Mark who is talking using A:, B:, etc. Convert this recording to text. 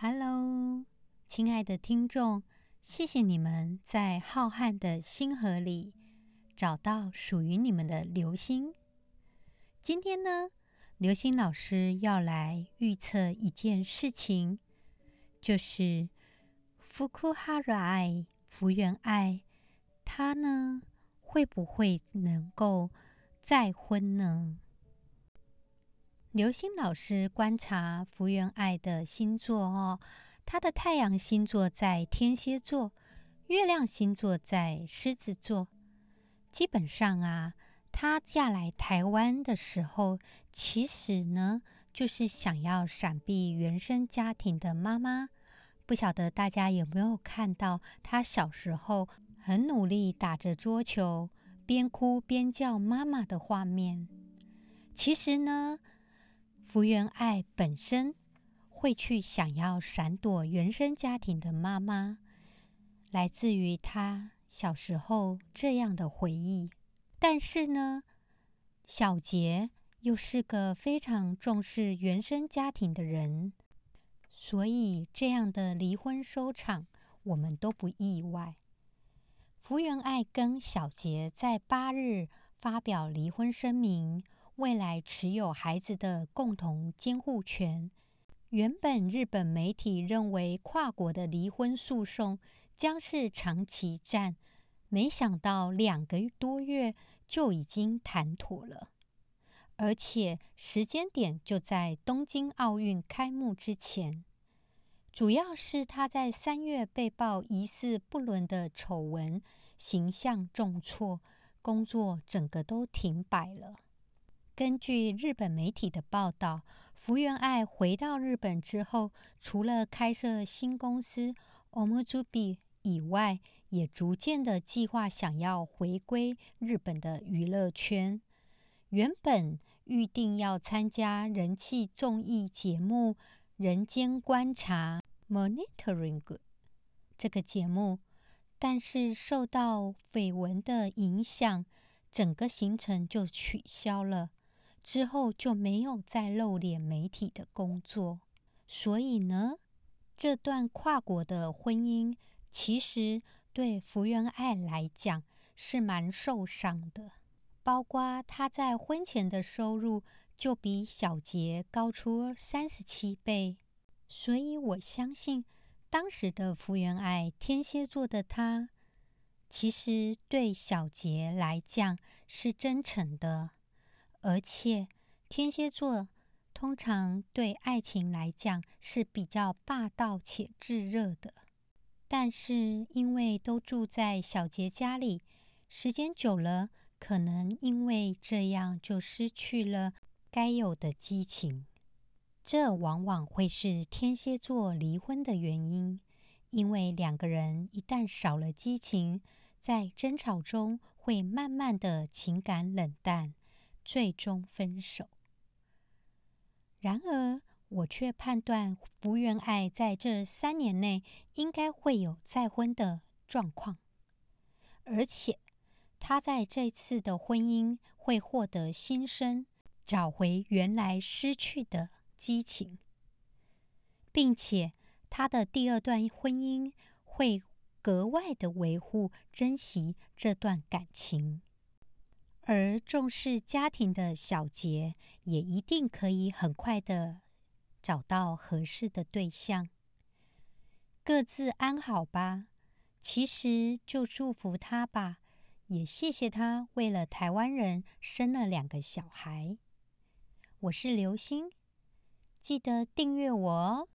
A: Hello，亲爱的听众，谢谢你们在浩瀚的星河里找到属于你们的流星。今天呢，流星老师要来预测一件事情，就是福库哈瑞爱福原爱，他呢会不会能够再婚呢？刘星老师观察福原爱的星座哦，她的太阳星座在天蝎座，月亮星座在狮子座。基本上啊，她嫁来台湾的时候，其实呢就是想要闪避原生家庭的妈妈。不晓得大家有没有看到她小时候很努力打着桌球，边哭边叫妈妈的画面？其实呢。福原爱本身会去想要闪躲原生家庭的妈妈，来自于她小时候这样的回忆。但是呢，小杰又是个非常重视原生家庭的人，所以这样的离婚收场，我们都不意外。福原爱跟小杰在八日发表离婚声明。未来持有孩子的共同监护权。原本日本媒体认为跨国的离婚诉讼将是长期战，没想到两个多月就已经谈妥了，而且时间点就在东京奥运开幕之前。主要是他在三月被曝疑似不伦的丑闻，形象重挫，工作整个都停摆了。根据日本媒体的报道，福原爱回到日本之后，除了开设新公司 Omozubi 以外，也逐渐的计划想要回归日本的娱乐圈。原本预定要参加人气综艺节目《人间观察》（Monitoring） 这个节目，但是受到绯闻的影响，整个行程就取消了。之后就没有再露脸媒体的工作，所以呢，这段跨国的婚姻其实对福原爱来讲是蛮受伤的。包括她在婚前的收入就比小杰高出三十七倍，所以我相信当时的福原爱天蝎座的她，其实对小杰来讲是真诚的。而且，天蝎座通常对爱情来讲是比较霸道且炙热的。但是，因为都住在小杰家里，时间久了，可能因为这样就失去了该有的激情。这往往会是天蝎座离婚的原因，因为两个人一旦少了激情，在争吵中会慢慢的情感冷淡。最终分手。然而，我却判断福原爱在这三年内应该会有再婚的状况，而且她在这次的婚姻会获得新生，找回原来失去的激情，并且她的第二段婚姻会格外的维护、珍惜这段感情。而重视家庭的小杰，也一定可以很快的找到合适的对象。各自安好吧，其实就祝福他吧，也谢谢他为了台湾人生了两个小孩。我是刘星，记得订阅我哦。